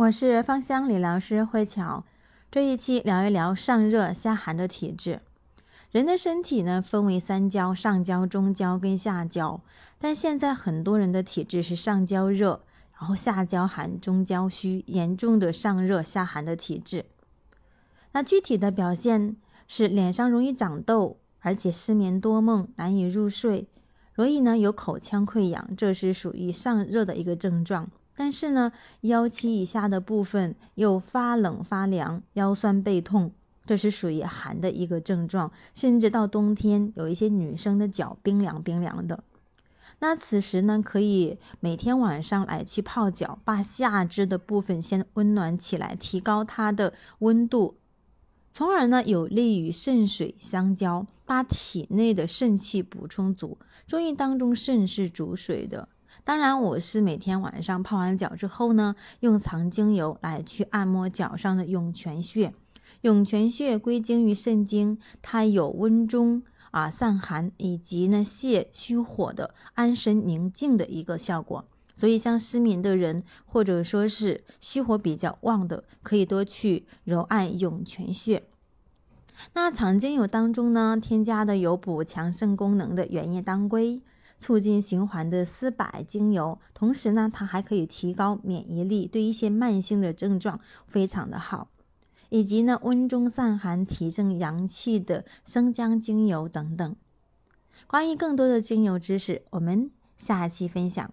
我是芳香理疗师慧巧，这一期聊一聊上热下寒的体质。人的身体呢分为三焦：上焦、中焦跟下焦。但现在很多人的体质是上焦热，然后下焦寒，中焦虚，严重的上热下寒的体质。那具体的表现是脸上容易长痘，而且失眠多梦，难以入睡，容易呢有口腔溃疡，这是属于上热的一个症状。但是呢，腰膝以下的部分又发冷发凉，腰酸背痛，这是属于寒的一个症状。甚至到冬天，有一些女生的脚冰凉冰凉的。那此时呢，可以每天晚上来去泡脚，把下肢的部分先温暖起来，提高它的温度，从而呢有利于肾水相交，把体内的肾气补充足。中医当中，肾是主水的。当然，我是每天晚上泡完脚之后呢，用藏精油来去按摩脚上的涌泉穴。涌泉穴归经于肾经，它有温中啊散寒，以及呢泻虚火的安神宁静的一个效果。所以，像失眠的人，或者说是虚火比较旺的，可以多去揉按涌泉穴。那藏精油当中呢，添加的有补强肾功能的原液当归。促进循环的丝柏精油，同时呢，它还可以提高免疫力，对一些慢性的症状非常的好。以及呢，温中散寒、提振阳气的生姜精油等等。关于更多的精油知识，我们下期分享。